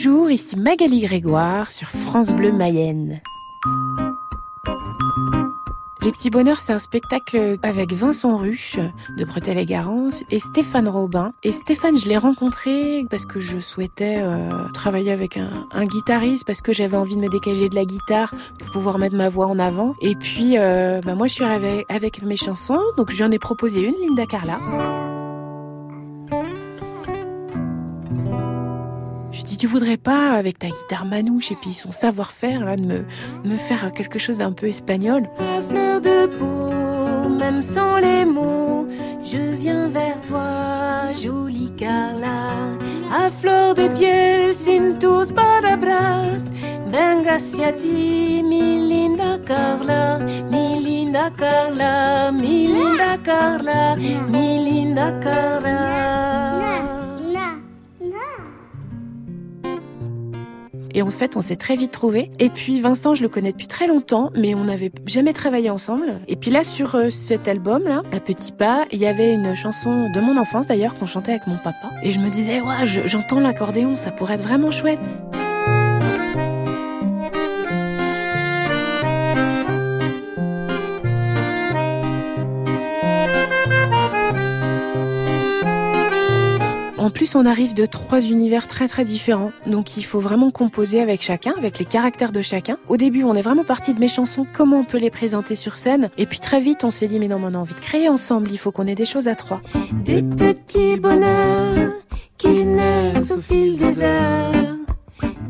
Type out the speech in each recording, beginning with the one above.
Bonjour, ici Magali Grégoire sur France Bleu Mayenne. Les Petits Bonheurs, c'est un spectacle avec Vincent Ruche de Bretel et Garance et Stéphane Robin. Et Stéphane, je l'ai rencontré parce que je souhaitais euh, travailler avec un, guitariste, parce que j'avais envie de me dégager de la guitare pour pouvoir mettre ma voix en avant. Et puis, euh, bah moi, je suis arrivée avec mes chansons, donc je lui en ai proposé une, Linda Carla. Tu voudrais pas, avec ta guitare manouche et puis son savoir-faire, là, de me, faire quelque chose d'un peu espagnol? À fleur de peau, même sans les mots, je viens vers toi, jolie Carla. À fleur de piel, sin tus palabras, venga hacia ti, mi linda Carla, mi linda Carla, mi linda Carla, mi linda Carla. Et en fait, on s'est très vite trouvés. Et puis Vincent, je le connais depuis très longtemps, mais on n'avait jamais travaillé ensemble. Et puis là, sur euh, cet album-là, à Petit Pas, il y avait une chanson de mon enfance d'ailleurs qu'on chantait avec mon papa. Et je me disais, ouais, j'entends l'accordéon, ça pourrait être vraiment chouette. En plus, on arrive de trois univers très très différents, donc il faut vraiment composer avec chacun, avec les caractères de chacun. Au début, on est vraiment parti de mes chansons, comment on peut les présenter sur scène, et puis très vite, on s'est dit mais non, on a envie de créer ensemble, il faut qu'on ait des choses à trois. Des petits bonheurs qui naissent au fil des heures,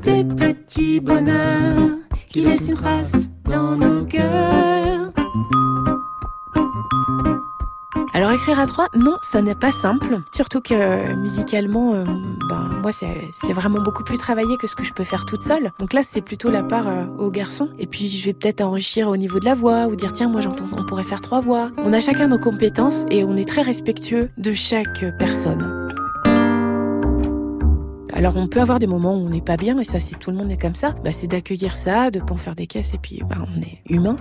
des petits bonheurs qui laissent une trace dans nos cœurs. Alors écrire à trois, non, ça n'est pas simple. Surtout que euh, musicalement, euh, ben, moi c'est vraiment beaucoup plus travaillé que ce que je peux faire toute seule. Donc là c'est plutôt la part euh, aux garçons. Et puis je vais peut-être enrichir au niveau de la voix ou dire tiens moi j'entends, on pourrait faire trois voix. On a chacun nos compétences et on est très respectueux de chaque personne. Alors on peut avoir des moments où on n'est pas bien, et ça c'est tout le monde est comme ça. Bah, c'est d'accueillir ça, de pas en faire des caisses, et puis bah, on est humain.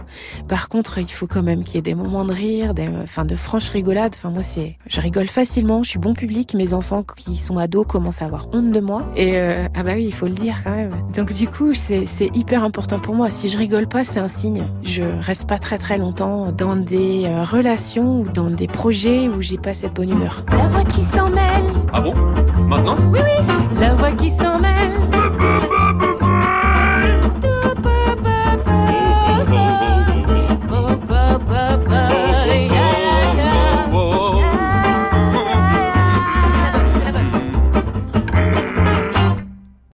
Par contre, il faut quand même qu'il y ait des moments de rire, des, enfin de franches rigolades. Enfin moi c'est, je rigole facilement, je suis bon public. Mes enfants qui sont ados commencent à avoir honte de moi. Et euh, ah bah oui, il faut le dire quand même. Donc du coup c'est c'est hyper important pour moi. Si je rigole pas, c'est un signe. Je reste pas très très longtemps dans des euh, relations ou dans des projets où j'ai pas cette bonne humeur. La voix qui s'en mêle. Ah bon? Maintenant Oui oui. La voix qui s'en mêle.